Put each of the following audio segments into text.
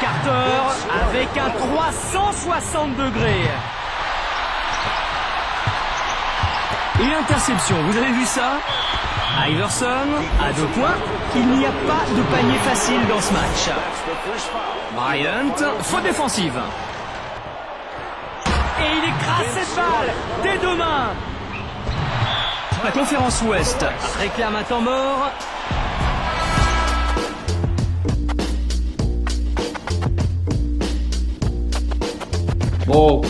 Carter avec un 360 degrés. Une interception, vous avez vu ça? Iverson à deux points. Il n'y a pas de panier facile dans ce match. Bryant, faute défensive. Et il écrase cette balle des deux. La conférence Ouest réclame un temps mort. Bon,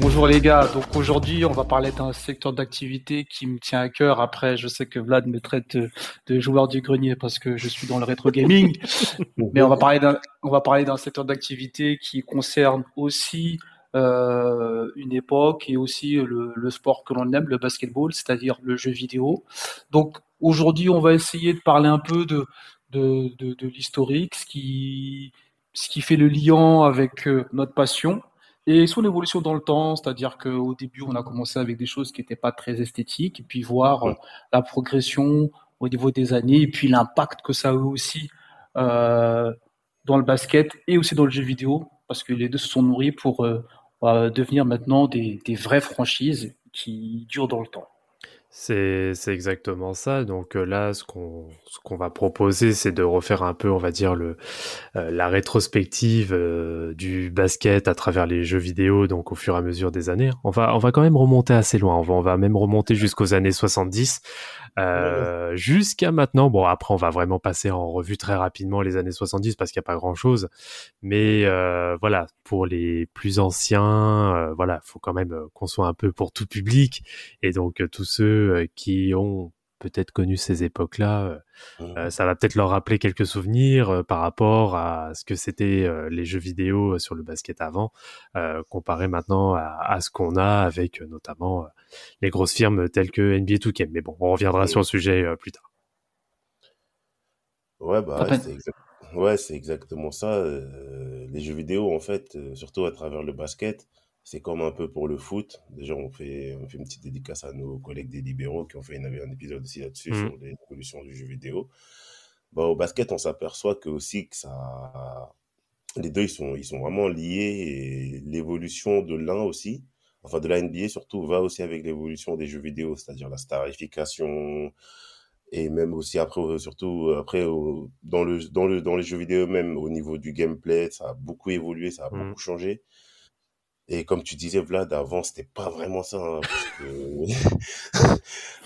bonjour les gars. Donc aujourd'hui, on va parler d'un secteur d'activité qui me tient à cœur. Après, je sais que Vlad me traite de, joueur du grenier parce que je suis dans le rétro gaming. Mais on va parler d'un, on va parler d'un secteur d'activité qui concerne aussi euh, une époque et aussi le, le sport que l'on aime, le basketball, c'est-à-dire le jeu vidéo. Donc aujourd'hui, on va essayer de parler un peu de de, de, de l'historique, ce qui ce qui fait le lien avec euh, notre passion et son évolution dans le temps, c'est-à-dire qu'au début, on a commencé avec des choses qui n'étaient pas très esthétiques, et puis voir euh, la progression au niveau des années, et puis l'impact que ça a eu aussi euh, dans le basket et aussi dans le jeu vidéo, parce que les deux se sont nourris pour euh, devenir maintenant des, des vraies franchises qui durent dans le temps. C'est exactement ça. Donc euh, là, ce qu'on va proposer, c'est de refaire un peu, on va dire, le, euh, la rétrospective euh, du basket à travers les jeux vidéo, donc au fur et à mesure des années. On va, on va quand même remonter assez loin. On va, on va même remonter jusqu'aux années 70 euh, jusqu'à maintenant, bon après on va vraiment passer en revue très rapidement les années 70 parce qu'il n'y a pas grand-chose, mais euh, voilà pour les plus anciens, euh, voilà faut quand même qu'on soit un peu pour tout public et donc tous ceux qui ont peut-être connu ces époques-là, euh, mmh. euh, ça va peut-être leur rappeler quelques souvenirs euh, par rapport à ce que c'était les jeux vidéo sur le basket avant, comparé maintenant à, ce qu'on a avec notamment les grosses firmes telles que NBA 2K. Mais bon, on reviendra sur le sujet plus tard. Ouais, bah, ouais, c'est exactement ça. les jeux vidéo, en fait, surtout à travers le basket, c'est comme un peu pour le foot. Déjà, on fait, on fait une petite dédicace à nos collègues des libéraux qui ont fait une, un épisode aussi là-dessus mmh. sur l'évolution du jeu vidéo. Bah, au basket, on s'aperçoit que aussi que ça, les deux, ils sont, ils sont vraiment liés et l'évolution de l'un aussi, enfin de la NBA surtout, va aussi avec l'évolution des jeux vidéo, c'est-à-dire la starification et même aussi après, surtout après, dans le, dans le, dans les jeux vidéo même, au niveau du gameplay, ça a beaucoup évolué, ça a mmh. beaucoup changé. Et comme tu disais, Vlad, avant, c'était pas vraiment ça. Hein,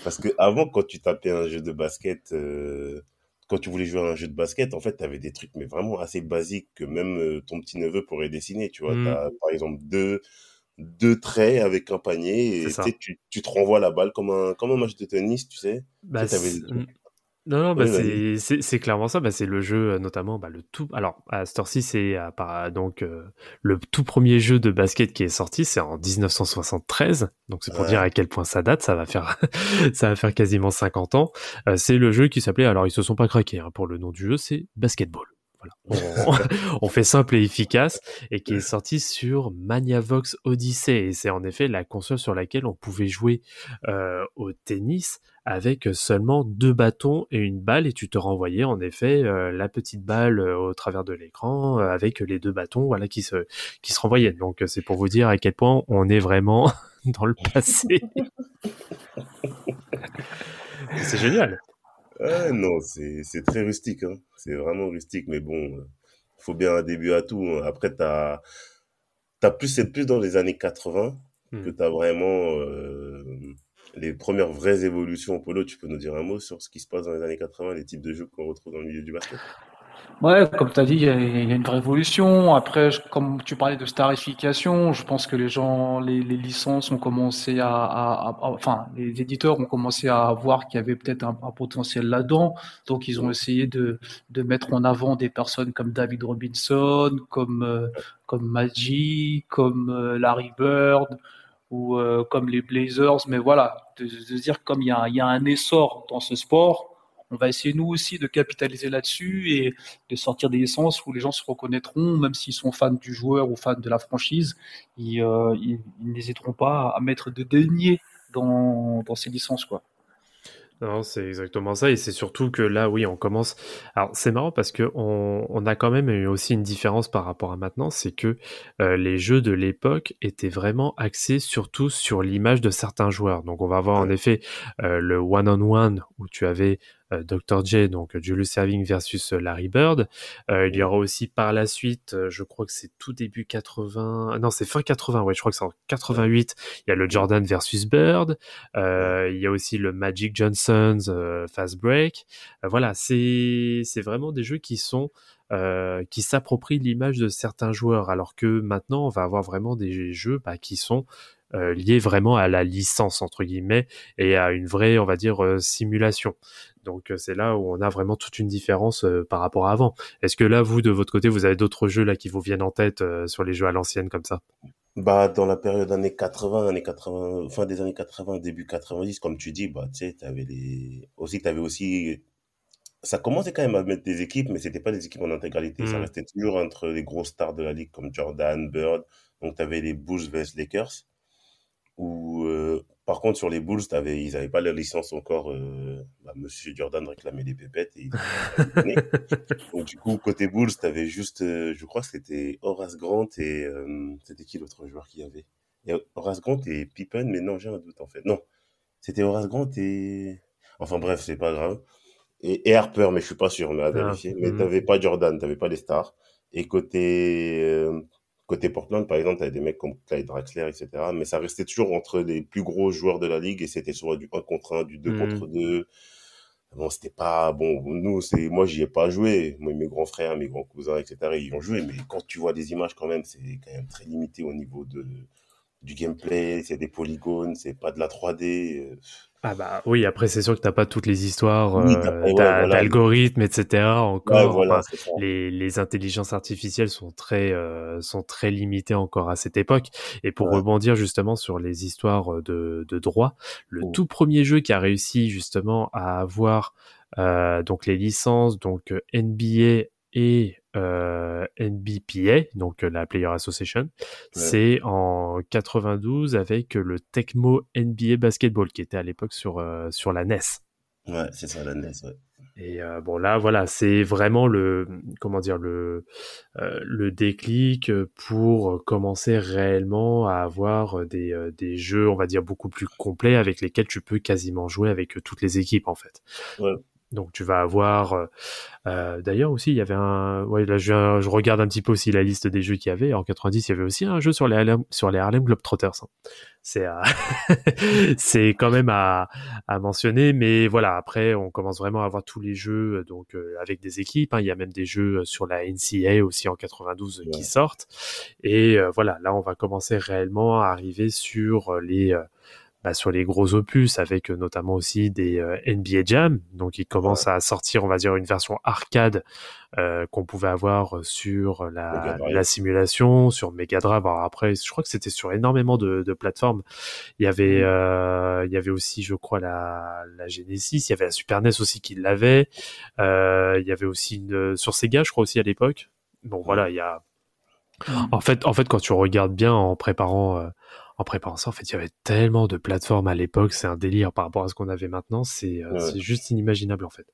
parce, que... avant, quand tu tapais un jeu de basket, euh, quand tu voulais jouer à un jeu de basket, en fait, tu avais des trucs, mais vraiment assez basiques que même euh, ton petit neveu pourrait dessiner. Tu vois, mmh. as, par exemple, deux, deux traits avec un panier et tu, tu, te renvoies la balle comme un, comme un match de tennis, tu sais. Bah, non, non, bah c'est clairement ça. Bah c'est le jeu, euh, notamment, bah, le tout. Alors, à cette heure-ci, c'est donc euh, le tout premier jeu de basket qui est sorti, c'est en 1973. Donc, c'est pour dire à quel point ça date. Ça va faire, ça va faire quasiment 50 ans. Euh, c'est le jeu qui s'appelait. Alors, ils se sont pas craqués hein, pour le nom du jeu. C'est Basketball. Voilà. On, fait simple et efficace et qui est sorti sur Maniavox Odyssey. Et c'est en effet la console sur laquelle on pouvait jouer euh, au tennis avec seulement deux bâtons et une balle et tu te renvoyais en effet euh, la petite balle euh, au travers de l'écran avec les deux bâtons voilà qui se qui se renvoyaient. Donc c'est pour vous dire à quel point on est vraiment dans le passé. c'est génial. Non, c'est très rustique. Hein. C'est vraiment rustique, mais bon, il faut bien un début à tout. Hein. Après, t'as as plus, c'est plus dans les années 80 que hmm. tu as vraiment euh, les premières vraies évolutions au polo. Tu peux nous dire un mot sur ce qui se passe dans les années 80, les types de jeux qu'on retrouve dans le milieu du basket? Ouais, comme tu as dit, il y, a une vraie évolution. Après, comme tu parlais de starification, je pense que les gens, les, licences ont commencé à, enfin, les éditeurs ont commencé à voir qu'il y avait peut-être un, potentiel là-dedans. Donc, ils ont essayé de, de mettre en avant des personnes comme David Robinson, comme, euh, comme Maggie, comme euh, Larry Bird ou euh, comme les Blazers. Mais voilà, de, de dire comme il y, a, y a un essor dans ce sport, on va essayer nous aussi de capitaliser là-dessus et de sortir des essences où les gens se reconnaîtront, même s'ils sont fans du joueur ou fans de la franchise, ils, euh, n'hésiteront pas à mettre de deniers dans, dans ces licences. quoi. Non, c'est exactement ça. Et c'est surtout que là, oui, on commence. Alors, c'est marrant parce que on, a quand même eu aussi une différence par rapport à maintenant. C'est que euh, les jeux de l'époque étaient vraiment axés surtout sur l'image de certains joueurs. Donc, on va avoir en effet euh, le one-on-one où tu avais Dr. J, donc Julius Serving versus Larry Bird. il y aura aussi par la suite, je crois que c'est tout début 80, non c'est fin 80, ouais, je crois que c'est en 88, il y a le Jordan versus Bird. il y a aussi le Magic Johnson's Fast Break. voilà, c'est c'est vraiment des jeux qui sont qui s'approprient l'image de certains joueurs, alors que maintenant on va avoir vraiment des jeux bah, qui sont liés vraiment à la licence entre guillemets et à une vraie on va dire simulation donc c'est là où on a vraiment toute une différence par rapport à avant. Est-ce que là, vous, de votre côté, vous avez d'autres jeux là qui vous viennent en tête sur les jeux à l'ancienne comme ça? Bah dans la période années 80, années 80, fin des années 80, début 90, comme tu dis, bah tu sais, t'avais les aussi t'avais aussi ça commençait quand même à mettre des équipes, mais c'était pas des équipes en intégralité. Ça mmh. restait toujours entre les gros stars de la ligue comme Jordan, Bird. Donc, tu avais les Bulls vs Lakers. Ou par contre, sur les Bulls, ils n'avaient pas la licence encore. Euh, bah, Monsieur Jordan réclamait des pépettes. Et Donc, du coup, côté Bulls, tu avais juste, euh, je crois que c'était Horace Grant et. Euh, c'était qui l'autre joueur qu'il y avait? Horace Grant et Pippen, mais non, j'ai un doute en fait. Non, c'était Horace Grant et. Enfin bref, c'est pas grave. Et, Harper, mais je suis pas sûr, mais à ah, vérifier. mais hmm. pas Jordan, tu n'avais pas les stars. Et côté Côté Portland, par exemple, tu avais des mecs comme Clyde Draxler, etc. Mais ça restait toujours entre les plus gros joueurs de la ligue et c'était soit du 1 contre 1, du 2 contre 2. Mmh. Bon, c'était pas bon. Nous, c'est moi, j'y ai pas joué. Moi, mes grands frères, mes grands cousins, etc. Ils y ont joué, mais quand tu vois des images, quand même, c'est quand même très limité au niveau de du gameplay. C'est des polygones, c'est pas de la 3D. Ah bah oui, après c'est sûr que t'as pas toutes les histoires euh, d'algorithmes, etc. Encore, les, les intelligences artificielles sont très euh, sont très limitées encore à cette époque. Et pour rebondir justement sur les histoires euh, de, de droit, le mmh. tout premier jeu qui a réussi justement à avoir euh, donc les licences donc NBA et euh, NBPA, donc euh, la Player Association. C'est en 92 avec le Tecmo NBA Basketball qui était à l'époque sur, euh, sur la NES. Ouais, c'est ça, la NES, ouais. Et bon là voilà c'est vraiment le comment dire le le déclic pour commencer réellement à avoir des, des jeux on va dire beaucoup plus complets avec lesquels tu peux quasiment jouer avec toutes les équipes en fait. Ouais. Donc tu vas avoir. Euh, euh, d'ailleurs aussi, il y avait un. Ouais, là je, je, regarde un petit peu aussi la liste des jeux qu'il y avait. En 90, il y avait aussi un jeu sur les Harlem, sur les Harlem Globetrotters. Hein. C'est c'est quand même à, à mentionner, mais voilà. Après, on commence vraiment à avoir tous les jeux donc euh, avec des équipes. Hein. Il y a même des jeux sur la NCA aussi en 92 qui sortent. Et voilà, là, on va commencer réellement à arriver sur les bah, sur les gros opus, avec euh, notamment aussi des euh, NBA Jam. Donc, ils commencent à sortir, on va dire, une version arcade euh, qu'on pouvait avoir sur la, la, simulation, sur Mega Drive. Alors après, je crois que c'était sur énormément de, de plateformes. Il y avait, euh, il y avait aussi, je crois, la, la Genesis. Il y avait la Super NES aussi qui l'avait. Euh, il y avait aussi une sur Sega, je crois aussi à l'époque. Bon, voilà, il y a. Mmh. En fait, en fait, quand tu regardes bien en préparant en préparant ça, en fait, il y avait tellement de plateformes à l'époque, c'est un délire par rapport à ce qu'on avait maintenant, c'est euh, juste inimaginable en fait.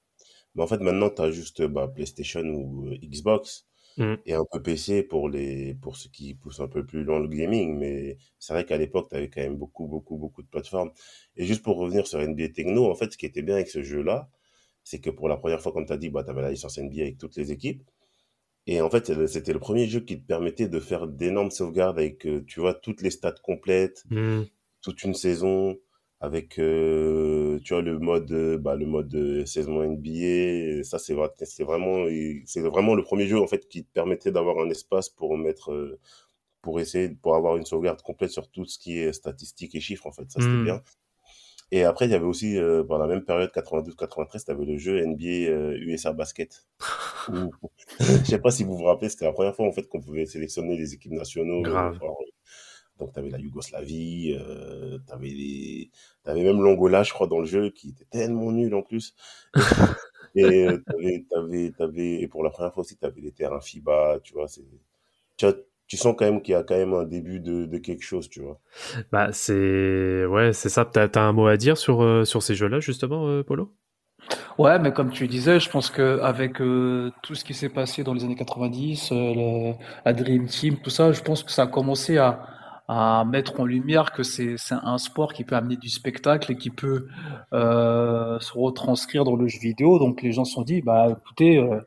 Mais en fait, maintenant, tu as juste bah, PlayStation ou euh, Xbox mmh. et un peu PC pour, les, pour ceux qui poussent un peu plus loin le gaming. Mais c'est vrai qu'à l'époque, tu avais quand même beaucoup, beaucoup, beaucoup de plateformes. Et juste pour revenir sur NBA Techno, en fait, ce qui était bien avec ce jeu-là, c'est que pour la première fois, comme tu as dit, bah, tu avais la licence NBA avec toutes les équipes. Et en fait, c'était le premier jeu qui te permettait de faire d'énormes sauvegardes avec, euh, tu vois, toutes les stats complètes, mmh. toute une saison. avec tu vois le mode bah, le mode saison NBA ça c'est c'est vraiment c'est vraiment le premier jeu en fait qui te permettait d'avoir un espace pour mettre pour essayer pour avoir une sauvegarde complète sur tout ce qui est statistiques et chiffres en fait ça c'était Hmm. bien et après il y avait aussi euh, dans la même période 92-93 tu avais le jeu NBA euh, USA Basket Où- je sais pas si vous vous rappelez c'était la première fois en fait qu'on pouvait sélectionner les équipes nationaux Grave. Alors, donc tu avais la Yougoslavie euh, tu avais les... même l'Angola je crois dans le jeu qui était tellement nul en plus et euh, t'avais, t'avais, t'avais, et pour la première fois aussi, tu avais les terrains FIBA, tu vois. Tu, as- tu sens quand même qu'il y a quand même un début de, de quelque chose, tu vois. Bah, c'est ouais, c'est ça. T'as, t'as un mot à dire sur, euh, sur ces jeux-là, justement, euh, Polo? Ouais, mais comme tu disais, je pense que avec euh, tout ce qui s'est passé dans les années 90, euh, le- la Dream Team, tout ça, je pense que ça a commencé à, à mettre en lumière que c'est c'est un sport qui peut amener du spectacle et qui peut euh, se retranscrire dans le jeu vidéo. Donc les gens se sont dit, bah écoutez, euh,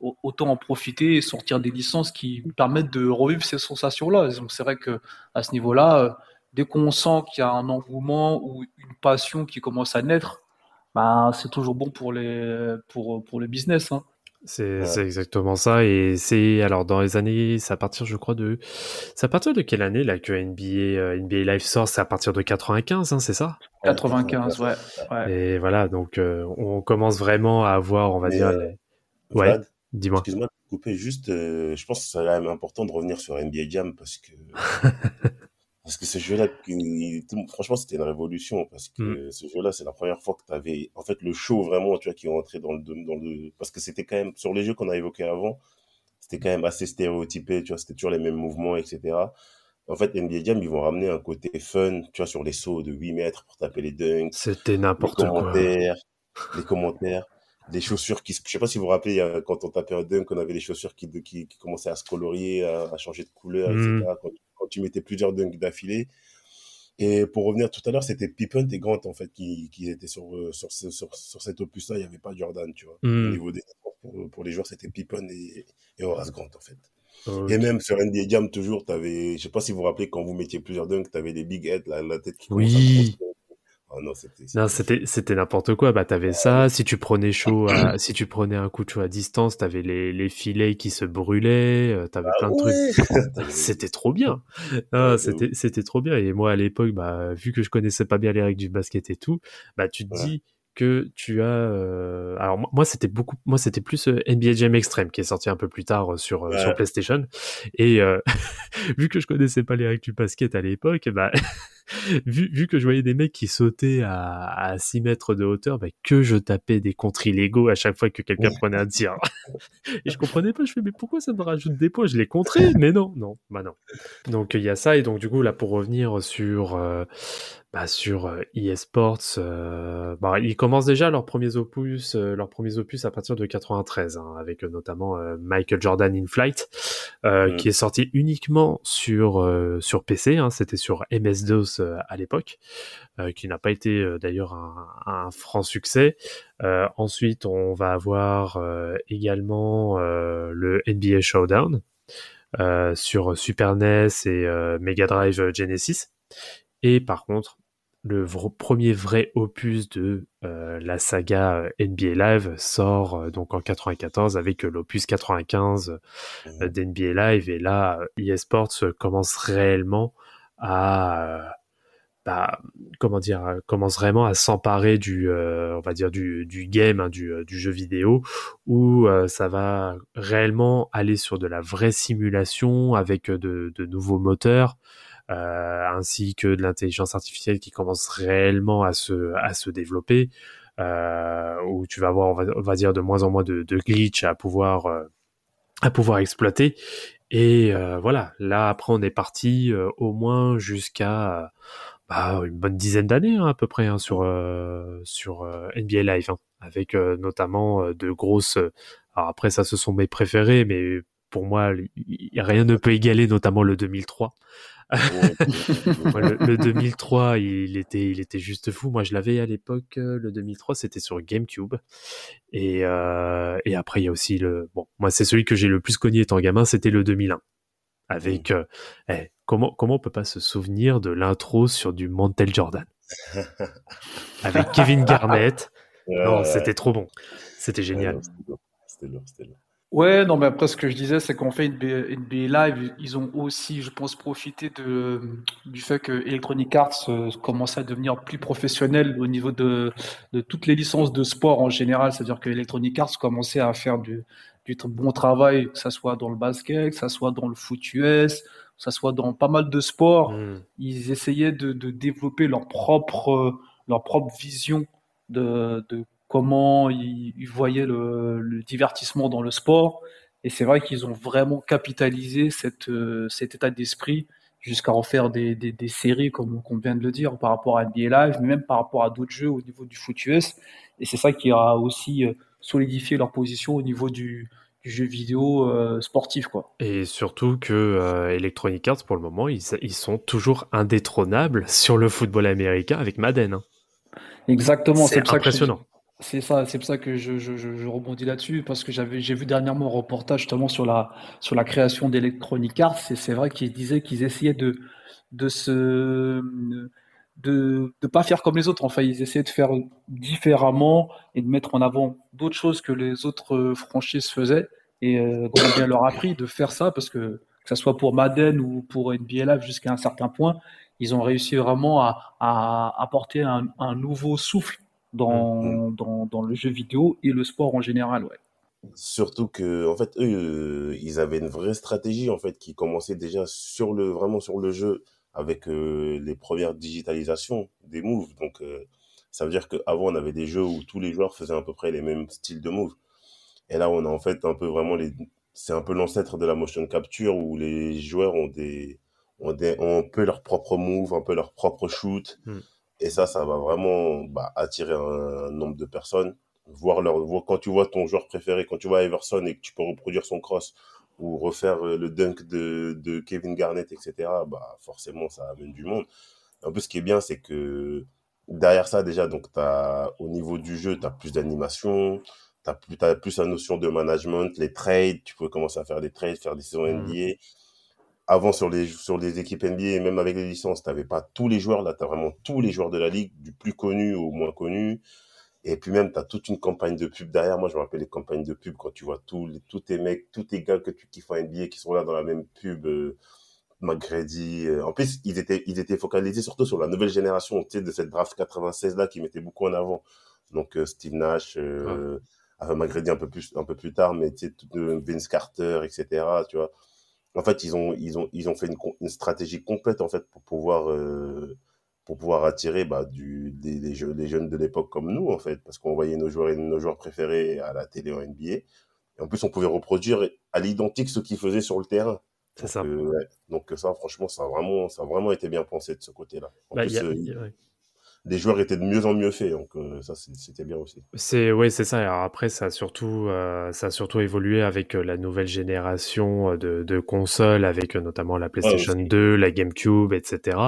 autant en profiter et sortir des licences qui permettent de revivre ces sensations-là. Donc c'est vrai que à ce niveau-là, euh, dès qu'on sent qu'il y a un engouement ou une passion qui commence à naître, bah, c'est toujours bon pour les pour, pour le business. Hein. C'est, Ouais. exactement ça. Et c'est alors dans les années, c'est à partir, je crois de, c'est à partir de quelle année là que NBA, euh, NBA Live sort? C'est à partir de 95, hein, c'est ça? 95, ouais. ouais. Et voilà, donc euh, on commence vraiment à avoir, on va Mais, dire, euh, les- Ouais. Vlad, dis-moi. excuse-moi de couper, juste, euh, je pense que c'est quand même important de revenir sur NBA Jam parce que, parce que ce jeu-là, franchement, c'était une révolution parce que Mm. ce jeu-là, c'est la première fois que tu avais, en fait, le show vraiment, tu vois, qui est rentré dans le, dans le, parce que c'était quand même, sur les jeux qu'on a évoqués avant, c'était quand même assez stéréotypé, tu vois, c'était toujours les mêmes mouvements, etc. En fait, NBA Jam, ils vont ramener un côté fun, tu vois, sur les sauts de 8 mètres pour taper les dunks, C'était n'importe quoi. les commentaires, les chaussures qui, je sais pas si vous vous rappelez, quand on tapait un dunk, on avait les chaussures qui, qui, qui commençaient à se colorier, à, à changer de couleur, etc. Quand, quand tu mettais plusieurs dunks d'affilée. Et pour revenir tout à l'heure, c'était Pippen et Grant, en fait, qui, qui étaient sur, euh, sur, sur, sur cet opus-là. Il n'y avait pas Jordan, tu vois. Au niveau des pour, pour les joueurs, c'était Pippen et, et Horace Grant, en fait. Et même sur NBA Jam, toujours, t'avais, je sais pas si vous vous rappelez, quand vous mettiez plusieurs dunks, t'avais les big heads, la, la tête qui Oui. Oh non, c'était, c'était n'importe quoi. Bah t'avais ça. Si tu prenais chaud, à- si tu prenais un coup de chaud à distance, t'avais les les filets qui se brûlaient. euh, T'avais plein de trucs. C'était trop bien. Ah, c'était c'était trop bien. Et moi à l'époque, bah vu que je connaissais pas bien les règles du basket et tout, bah tu te Ouais. dis que tu as. euh, Alors moi, c'était beaucoup. Moi c'était plus euh, NBA Jam Extreme qui est sorti un peu plus tard euh, sur Ouais. sur PlayStation. Et euh, vu que je connaissais pas les règles du basket à l'époque, bah vu, vu que je voyais des mecs qui sautaient à, à 6 mètres de hauteur, bah, que je tapais des contres illégaux à chaque fois que quelqu'un prenait un tir. et je comprenais pas, je fais, mais pourquoi ça me rajoute des points? Je les contrais, mais non, non, bah non. Donc il y a ça, et donc du coup, là, pour revenir sur, euh, bah, sur euh, eSports, euh, bah, ils commencent déjà leurs premiers opus, euh, leurs premiers opus à partir de 93, hein, avec notamment Michael Jordan in Flight, qui est sorti uniquement sur sur PC. Hein, C'était sur MS-DOS euh, à l'époque, euh, qui n'a pas été euh, d'ailleurs un, un franc succès. Ensuite, on va avoir également le NBA Showdown sur Super NES et Mega Drive Genesis. Et par contre, le premier vrai opus de euh, la saga NBA Live sort euh, donc en 94 avec euh, l'opus 95 euh, d'NBA Live et là eSports euh, commence réellement à bah, comment dire euh, commence vraiment à s'emparer du euh, on va dire du, du game hein, du, euh, du jeu vidéo où ça va réellement aller sur de la vraie simulation avec de, de nouveaux moteurs ainsi que de l'intelligence artificielle qui commence réellement à se à se développer euh, où tu vas avoir on va, dire de moins en moins de, de glitch à pouvoir à pouvoir exploiter. Et voilà. Là après on est parti au moins jusqu'à bah, une bonne dizaine d'années hein, à peu près hein, sur euh, sur euh, NBA Live hein, avec euh, notamment euh, de grosses euh, alors après ça ce sont mes préférés mais pour moi rien ne peut égaler notamment le 2003 moi, le, le 2003, il était, il était juste fou. Moi, je l'avais à l'époque. euh, Le 2003, c'était sur GameCube. Et, euh, et après, il y a aussi le. Bon, moi, c'est celui que j'ai le plus connu étant gamin. C'était le 2001. Avec. euh, eh, comment, comment on peut pas se souvenir de l'intro sur du Mantel Jordan? Avec Kevin Garnett. non, c'était trop bon. C'était génial. C'était lourd, c'était lourd. Ouais, non, mais après, ce que je disais, c'est qu'en fait, NBA, Live, ils ont aussi, je pense, profité de, du fait que Electronic Arts euh, commençait à devenir plus professionnel au niveau de, de toutes les licences de sport en général. C'est-à-dire que Electronic Arts commençait à faire du, du bon travail, que ce soit dans le basket, que ce soit dans le foot US, que ce soit dans pas mal de sports. Mm. Ils essayaient de, de, développer leur propre, leur propre vision de, de comment ils, voyaient le, divertissement dans le sport. Et c'est vrai qu'ils ont vraiment capitalisé cette, euh, cet état d'esprit jusqu'à en faire des, des, séries, comme on vient de le dire, par rapport à NBA Live, mais même par rapport à d'autres jeux au niveau du foot US. Et c'est ça qui a aussi euh, solidifié leur position au niveau du, du jeu vidéo euh, sportif. Quoi. Et surtout que Electronic Arts, pour le moment, ils, ils, sont toujours indétrônables sur le football américain avec Madden. Hein. Exactement, c'est impressionnant. C'est ça, c'est pour ça que je, je, je, rebondis là-dessus parce que j'avais, j'ai vu dernièrement un reportage justement sur la sur la création d'Electronic Arts et c'est vrai qu'ils disaient qu'ils essayaient de de se de ne pas faire comme les autres. Enfin, ils essayaient de faire différemment et de mettre en avant d'autres choses que les autres euh, franchises faisaient. Et euh, on bien leur appris de faire ça parce que que ce soit pour Madden ou pour NBA Live jusqu'à un certain point, ils ont réussi vraiment à, à apporter un, un nouveau souffle dans, mm, mm. dans, le jeu vidéo et le sport en général, ouais. Surtout que, en fait, eux, euh, ils avaient une vraie stratégie, en fait, qui commençait déjà sur le, vraiment sur le jeu avec euh, les premières digitalisations des moves. Donc, euh, ça veut dire qu'avant, on avait des jeux où tous les joueurs faisaient à peu près les mêmes styles de moves. Et là, on a en fait un peu vraiment les, c'est un peu l'ancêtre de la motion capture où les joueurs ont des, ont des, ont un peu leur propre move, un peu leur propre shoot. Mm. Et ça, ça va vraiment bah, attirer un, nombre de personnes. Voir leur, quand tu vois ton joueur préféré, quand tu vois Everson et que tu peux reproduire son cross ou refaire euh, le dunk de, de Kevin Garnett, etc., bah, forcément, ça amène du monde. En plus, ce qui est bien, c'est que derrière ça, déjà, donc, as, au niveau du jeu, tu as plus d'animation, tu as plus, as plus la notion de management, les trades, tu peux commencer à faire des trades, faire des saisons mmh. NBA avant sur les sur les équipes NBA même avec les licences, tu n'avais pas tous les joueurs. Là, tu as vraiment tous les joueurs de la ligue, du plus connu au moins connu. Et puis même, tu as toute une campagne de pub derrière. Moi, je me rappelle les campagnes de pub quand tu vois tous les, tous tes mecs, tous tes gars que tu kiffes en NBA qui sont là dans la même pub. Euh, McGrady. Euh. En plus, ils étaient, ils étaient focalisés surtout sur la nouvelle génération, tu sais, de cette draft 96 là qui mettait beaucoup en avant. Donc, euh, Steve Nash, euh, McGrady un peu plus, un peu plus tard, mais tu sais, Vince Carter, etc. Tu vois en fait, ils ont, ils ont, ils ont fait une, une stratégie complète en fait pour pouvoir, euh, pour pouvoir attirer bah, du, des, des, jeunes de l'époque comme nous en fait, parce qu'on voyait nos joueurs, nos joueurs préférés à la télé en NBA. Et en plus, on pouvait reproduire à l'identique ce qu'ils faisaient sur le terrain. C'est ça. Euh, Donc ça, franchement, ça a vraiment, ça a vraiment été bien pensé de ce côté-là. En bah, plus, euh, les joueurs étaient de mieux en mieux faits, donc euh, ça c'était bien aussi. C'est ouais, c'est ça. Alors après, ça a surtout, euh, ça a surtout évolué avec euh, la nouvelle génération de, de consoles, avec notamment la PlayStation 2, la GameCube, etc.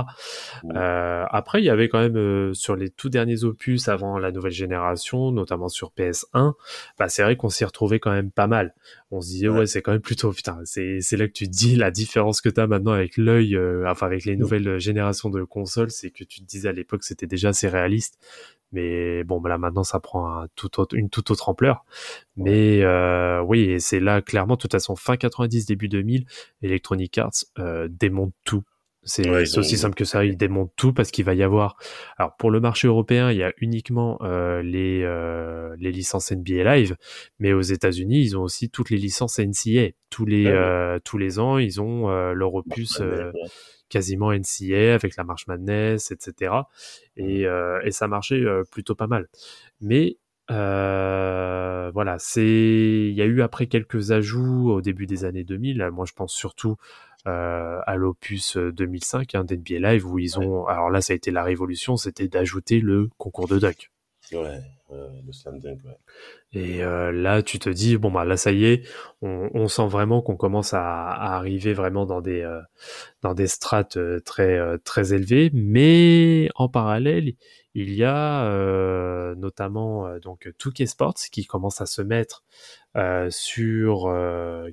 après, il y avait quand même sur les tout derniers opus avant la nouvelle génération, notamment sur PS1, bah, c'est vrai qu'on s'y retrouvait quand même pas mal. On se disait ouais, c'est quand même plutôt putain. C'est c'est là que tu te dis la différence que tu as maintenant avec l'œil, enfin avec les nouvelles générations de consoles, c'est que tu te disais à l'époque c'était déjà assez réaliste. Mais bon, là maintenant, ça prend tout une toute autre ampleur. Mais euh, oui, c'est là clairement, de toute façon, fin 90, début 2000, Electronic Arts euh, démonte tout. C'est aussi simple que ça, il démonte tout parce qu'il va y avoir. Alors pour le marché européen, il y a uniquement euh, les euh, les licences NBA Live, mais aux États-Unis, ils ont aussi toutes les licences NCA. Tous les euh, tous les ans, ils ont leur opus quasiment NCA avec la Marche Madness, etc. Et, euh, et ça marchait euh, plutôt pas mal. Mais euh, voilà, c'est il y a eu après quelques ajouts au début des années 2000. Moi, je pense surtout euh, à l'opus 2005 hein, d'NBA Live où ils ont. Alors là, ça a été la révolution, c'était d'ajouter le concours de dunk. Ouais, Ouais. Et euh, là, tu te dis bon bah là ça y est, on, sent vraiment qu'on commence à, arriver vraiment dans des euh, dans des strates euh, très euh, très élevées, mais en parallèle, il y a notamment donc Touquet Sports qui commence à se mettre sur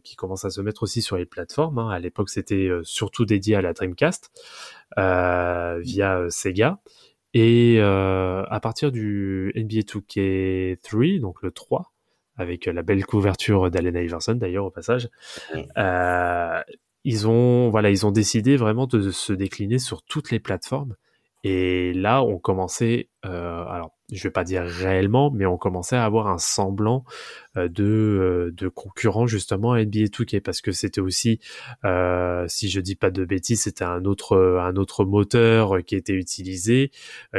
qui commence à se mettre aussi sur les plateformes. Hein. À l'époque, c'était surtout dédié à la Dreamcast via Sega. Et à partir du NBA 2K3, donc le 3, avec la belle couverture d'Allen Iverson d'ailleurs au passage, euh, ils ont voilà ils ont décidé vraiment de se décliner sur toutes les plateformes et là on commençait euh, alors je vais pas dire réellement mais on commençait à avoir un semblant euh, de euh, concurrent justement à NBA 2K parce que c'était aussi euh, si je dis pas de bêtises c'était un autre un autre moteur qui était utilisé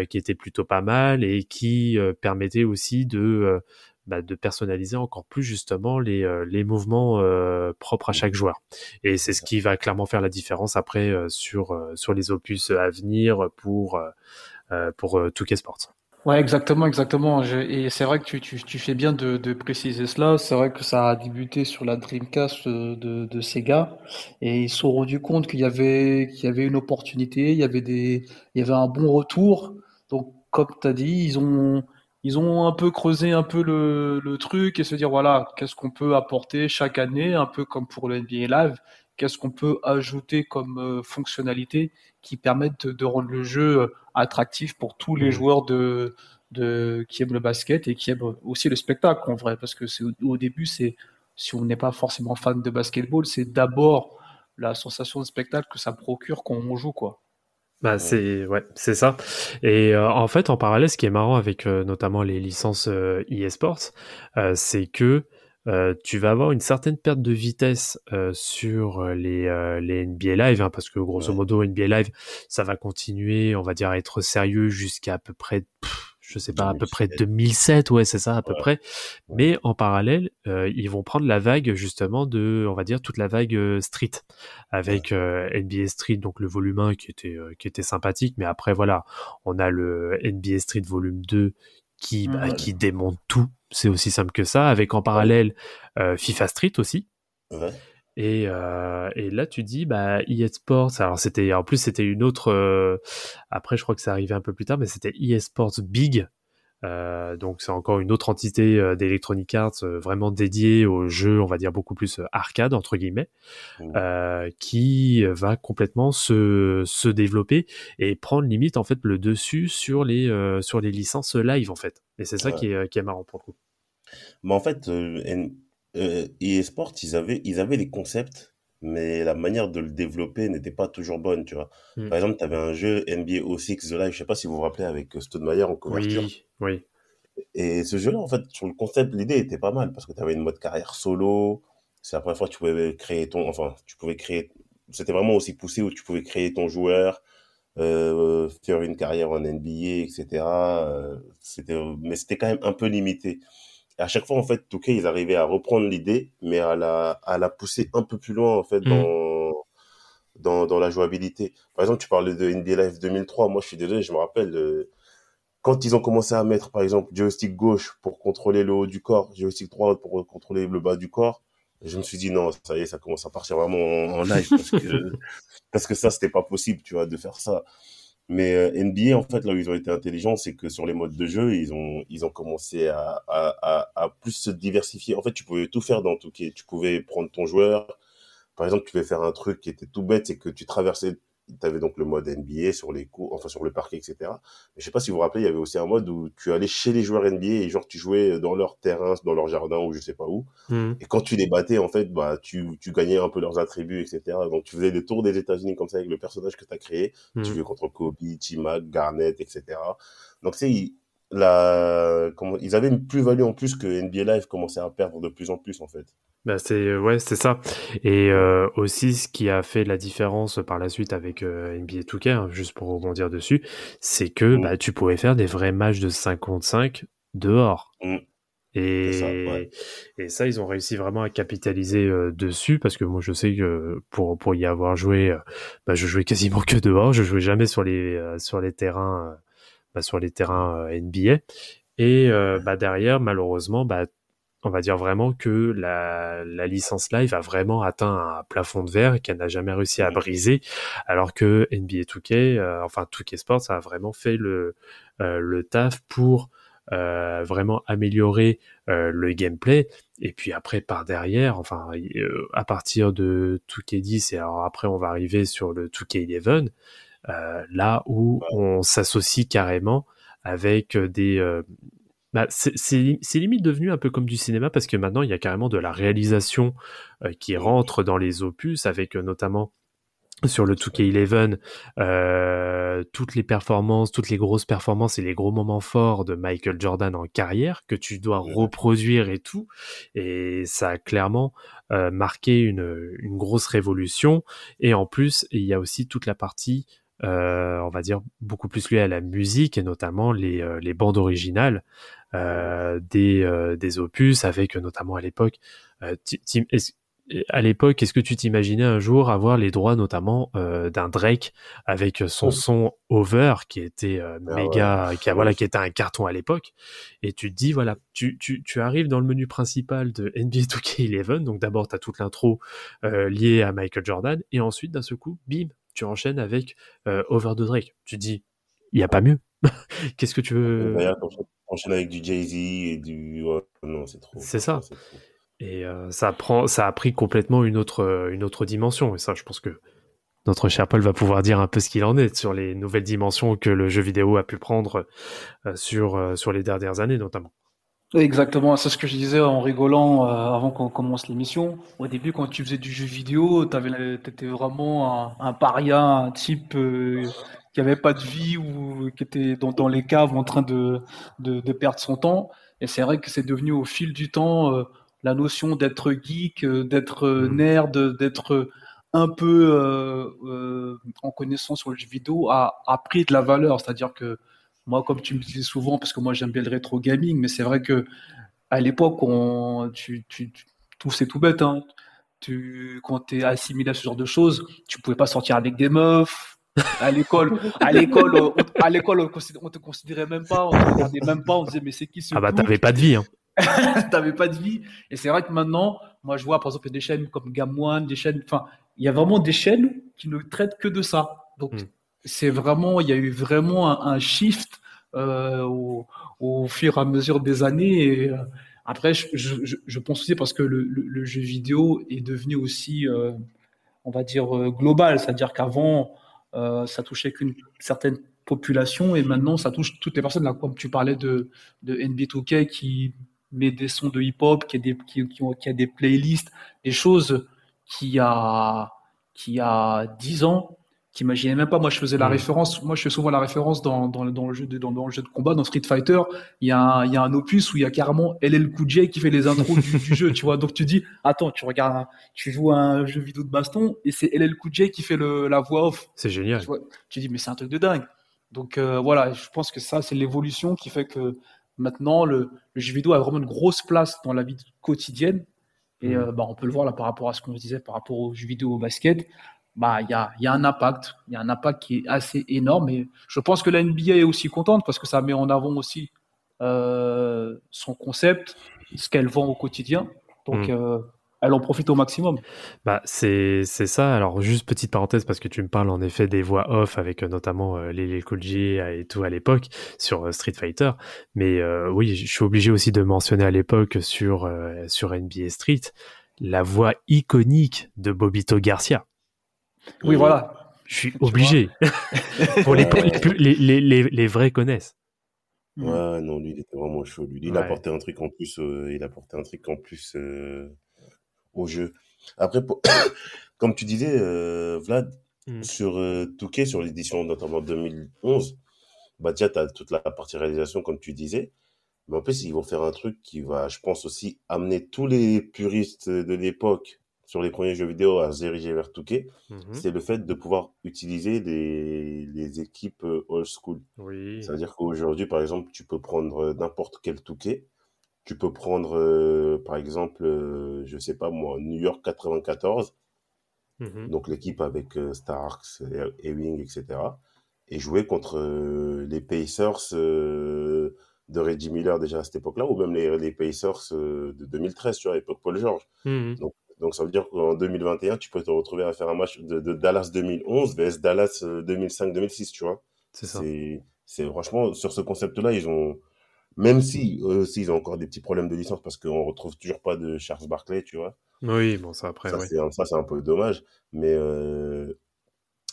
qui était plutôt pas mal et qui permettait aussi de bah, de personnaliser encore plus justement les, euh, les mouvements euh, propres à chaque joueur. Et c'est ce qui va clairement faire la différence après euh, sur, sur les opus à venir pour, pour 2K Sports. Ouais, exactement, exactement. et c'est vrai que tu, tu, tu, fais bien de, de préciser cela. C'est vrai que ça a débuté sur la Dreamcast de, de Sega et ils se sont rendus compte qu'il y avait qu'il y avait une opportunité, il y avait des il y avait un bon retour. Donc comme tu as dit, ils ont ils ont un peu creusé un peu le, truc et se dire voilà, qu'est-ce qu'on peut apporter chaque année, un peu comme pour le NBA Live, qu'est-ce qu'on peut ajouter comme euh, fonctionnalité qui permettent de, rendre le jeu euh, attractif pour tous les mmh. joueurs de, de, qui aiment le basket et qui aiment aussi le spectacle en vrai, parce que c'est au, début, c'est si on n'est pas forcément fan de basketball, c'est d'abord la sensation de spectacle que ça procure quand on joue quoi. Bah c'est ouais, c'est ça. Et euh, en fait, en parallèle, ce qui est marrant avec euh, notamment les licences euh, eSports, c'est que tu vas avoir une certaine perte de vitesse sur les, les NBA Live, hein, parce que grosso modo NBA Live, ça va continuer, on va dire, à être sérieux jusqu'à à peu près je sais pas, à peu près 2007, ouais, c'est ça, à peu près. Mais en parallèle, euh, ils vont prendre la vague justement de, on va dire, toute la vague euh, street. Avec euh, NBA Street, donc le volume 1 qui était qui était sympathique, mais après voilà, on a le NBA Street volume 2 qui bah, qui démonte tout. C'est aussi simple que ça, avec en parallèle FIFA Street aussi. Et, euh, et là, tu dis, bah, eSports. Alors, c'était, en plus, c'était une autre. Euh, après, je crois que ça arrivait un peu plus tard, mais c'était eSports Big. Euh, donc, c'est encore une autre entité d'Electronic Arts vraiment dédiée aux jeux, on va dire beaucoup plus arcade entre guillemets, mmh. qui va complètement se, se développer et prendre limite en fait le dessus sur les sur les licences live en fait. Et c'est ça qui est qui est marrant pour le coup. Mais en fait, euh, eSport, ils avaient, ils avaient des concepts, mais la manière de le développer n'était pas toujours bonne, tu vois. Hmm. Par exemple, tu avais un jeu NBA 06 The Live, je sais pas si vous vous rappelez, avec Stoudemire en couverture. Oui, oui. Et ce jeu-là, en fait, sur le concept, l'idée était pas mal, parce que tu avais une mode carrière solo, c'est la première fois que tu pouvais créer ton, enfin, tu pouvais créer, c'était vraiment aussi poussé où tu pouvais créer ton joueur, euh, faire une carrière en NBA, etc. Euh, c'était, mais c'était quand même un peu limité à chaque fois, en fait, Touquet, ils arrivaient à reprendre l'idée, mais à la, à la pousser un peu plus loin, en fait, mm. dans, dans, dans la jouabilité. Par exemple, tu parlais de NBA Live 2003. Moi, je suis désolé, je me rappelle, euh, quand ils ont commencé à mettre, par exemple, joystick gauche pour contrôler le haut du corps, joystick droit pour contrôler le bas du corps, je me suis dit non, ça y est, ça commence à partir vraiment en, live parce que, parce que ça, c'était pas possible, tu vois, de faire ça. Mais euh, NBA, en fait, là où ils ont été intelligents, c'est que sur les modes de jeu, ils ont, ils ont commencé à, à, à, plus se diversifier. En fait, tu pouvais tout faire dans tout. Tu pouvais prendre ton joueur. Par exemple, tu pouvais faire un truc qui était tout bête, c'est que tu traversais tu avais donc le mode NBA sur les cours, enfin sur le parquet, etc. Mais je sais pas si vous vous rappelez, il y avait aussi un mode où tu allais chez les joueurs NBA et genre tu jouais dans leur terrain, dans leur jardin ou je sais pas où. Hmm. Et quand tu les battais, en fait, bah tu, tu gagnais un peu leurs attributs, etc. Donc tu faisais le tour des États-Unis comme ça avec le personnage que tu as créé. Tu hmm. jouais contre Kobe, T-Mac, Garnett, etc. Donc c'est la, comment, ils avaient une plus-value en plus que NBA Live commençait à perdre de plus en plus en fait. Bah c'est euh, ouais c'est ça et euh, aussi ce qui a fait la différence par la suite avec euh, NBA 2K hein, juste pour rebondir dessus c'est que mmh. bah, tu pouvais faire des vrais matchs de 55 dehors mmh. et ça, et ça ils ont réussi vraiment à capitaliser dessus parce que moi je sais que pour pour y avoir joué bah, je jouais quasiment que dehors je jouais jamais sur les sur les terrains bah, sur les terrains NBA et bah derrière malheureusement bah on va dire vraiment que la, licence live a vraiment atteint un plafond de verre qu'elle n'a jamais réussi à briser, alors que NBA 2K, euh, enfin 2K Sports a vraiment fait le, euh, le taf pour euh, vraiment améliorer le gameplay. Et puis après par derrière, enfin à partir de 2K10 et alors après on va arriver sur le 2K11, là où on s'associe carrément avec des bah, c'est limite devenu un peu comme du cinéma parce que maintenant il y a carrément de la réalisation qui rentre dans les opus avec notamment sur le 2K11, euh, toutes les performances, toutes les grosses performances et les gros moments forts de Michael Jordan en carrière que tu dois reproduire et tout. Et ça a clairement euh, marqué une, une, grosse révolution. Et en plus, il y a aussi toute la partie, euh, on va dire, beaucoup plus liée à la musique et notamment les, euh, les bandes originales euh, des, euh, des opus avec notamment à l'époque. à l'époque, est-ce que tu t'imaginais un jour avoir les droits notamment euh, d'un Drake avec son son Over qui était euh, ah méga, qui a, voilà, qui était un carton à l'époque, et tu te dis voilà, tu, tu, tu arrives dans le menu principal de NBA 2K11, donc d'abord tu as toute l'intro euh, liée à Michael Jordan, et ensuite d'un seul coup, bim, tu enchaînes avec euh, Over de Drake. Tu te dis, il y a pas mieux. Qu'est-ce que tu veux Enchaîne avec du Jay Z et du, non c'est trop. C'est ça. Et euh, ça, prend, ça a pris complètement une autre, euh, une autre dimension. Et ça, je pense que notre cher Paul va pouvoir dire un peu ce qu'il en est sur les nouvelles dimensions que le jeu vidéo a pu prendre sur, sur les dernières années, notamment. Exactement, c'est ce que je disais en rigolant avant qu'on commence l'émission. Au début, quand tu faisais du jeu vidéo, tu étais vraiment un, paria, un type qui avait pas de vie ou qui était dans, dans les caves en train de, de, de perdre son temps. Et c'est vrai que c'est devenu au fil du temps la notion d'être geek, euh, d'être euh, mm. nerd, d'être euh, un peu en connaissance sur le jeu vidéo a, pris de la valeur. C'est-à-dire que moi, comme tu me disais souvent, parce que moi j'aime bien le rétro gaming, mais c'est vrai que à l'époque, tu, tout c'est tout bête. Hein. Tu, quand tu es assimilé à ce genre de choses, tu pouvais pas sortir avec des meufs. À l'école, à l'école, à l'école, on, te considérait même pas, on te regardait même pas, on disait mais c'est qui ce Ah bah t'avais pas de vie. Hein. t'avais pas de vie. Et c'est vrai que maintenant, moi, je vois, par exemple, des chaînes comme Game des chaînes, enfin, il y a vraiment des chaînes qui ne traitent que de ça. Donc, hmm. C'est vraiment, il y a eu vraiment un, shift euh, au, fur et à mesure des années. Et, euh, après, je, pense aussi parce que le, jeu vidéo est devenu aussi, euh, on va dire, global. C'est-à-dire qu'avant, ça touchait qu'une certaine population et maintenant, ça touche toutes les personnes. Là, comme tu parlais de, de NB2K qui met des sons de hip-hop, qui a des, qui, qui, a des playlists, des choses qui a, qui a 10 ans, t'imaginais même pas. Moi, je faisais la référence. Moi, je fais souvent la référence dans, dans, dans le jeu de, dans, dans, le jeu de combat, dans Street Fighter. Il y a un, il y a un opus où il y a carrément LL Cool J qui fait les intros du, du, jeu, tu vois. Donc, tu dis, attends, tu regardes, tu joues à un jeu vidéo de baston et c'est LL Cool J qui fait le, la voix off. C'est génial. Tu, vois, tu dis, mais c'est un truc de dingue. Donc, euh, voilà, je pense que ça, c'est l'évolution qui fait que Maintenant, le, jeu vidéo a vraiment une grosse place dans la vie quotidienne. Et mm. euh, bah, on peut le voir là par rapport à ce qu'on disait par rapport aux jeux vidéo au basket. Bah, il y a, y a, un impact. Il y a un impact qui est assez énorme. Et je pense que la NBA est aussi contente parce que ça met en avant aussi euh, son concept, ce qu'elle vend au quotidien. Donc, mm. euh, elle en profite au maximum. Bah, c'est ça. Alors, juste petite parenthèse, parce que tu me parles en effet des voix off avec euh, notamment euh, Lily et tout à l'époque sur euh, Street Fighter. Mais oui, je suis obligé aussi de mentionner à l'époque sur, sur NBA Street la voix iconique de Bobito Garcia. Oui, voilà. Je suis obligé. Pour les, les, les, les, vrais connaissent. Ouais, non, lui, il était vraiment chaud. Lui, il a apporté un truc en plus. il a apporté un truc en plus au jeu. Après, comme tu disais, euh, Vlad, mmh. sur euh, Touquet, sur l'édition notamment 2011, bah déjà, tu as toute la partie réalisation, comme tu disais. Mais en plus, ils vont faire un truc qui va, je pense aussi, amener tous les puristes de l'époque sur les premiers jeux vidéo à se diriger vers Touquet. Mmh c'est le fait de pouvoir utiliser les, les équipes euh, old school. Oui. C'est-à-dire qu'aujourd'hui, par exemple, tu peux prendre n'importe quel Touquet tu peux prendre, euh, par exemple, euh, je sais pas moi, New York 94, mhm. donc l'équipe avec euh, Starks, Ewing, etc., et jouer contre les Pacers de Reggie Miller déjà à cette époque-là, ou même les, les Pacers de 2013, tu vois, à l'époque Paul George. Mhm. Donc, donc, ça veut dire qu'en 2021, tu peux te retrouver à faire un match de, de Dallas 2011 vs Dallas 2005-2006, tu vois. C'est ça. C'est franchement, sur ce concept-là, ils ont même si eux aussi, ils ont encore des petits problèmes de licence parce qu'on retrouve toujours pas de Charles Barkley, tu vois. Oui, bon, ça après, ça, c'est, ça, c'est un peu dommage. Mais, euh,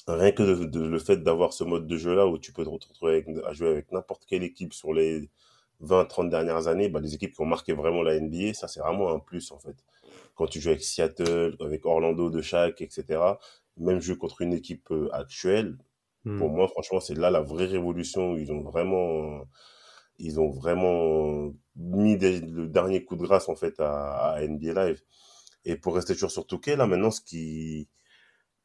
rien que le fait d'avoir ce mode de jeu-là où tu peux te retrouver à jouer avec n'importe quelle équipe sur les 20, 30 dernières années, bah, les équipes qui ont marqué vraiment la NBA, ça c'est vraiment un plus en fait. Quand tu joues avec Seattle, avec Orlando de chaque, etc., même jouer contre une équipe euh, actuelle, pour hmm. moi franchement c'est là la vraie révolution où ils ont vraiment ils ont vraiment mis le dernier coup de grâce en fait à, à NBA Live. Et pour rester toujours sur Touquet, là maintenant ce qui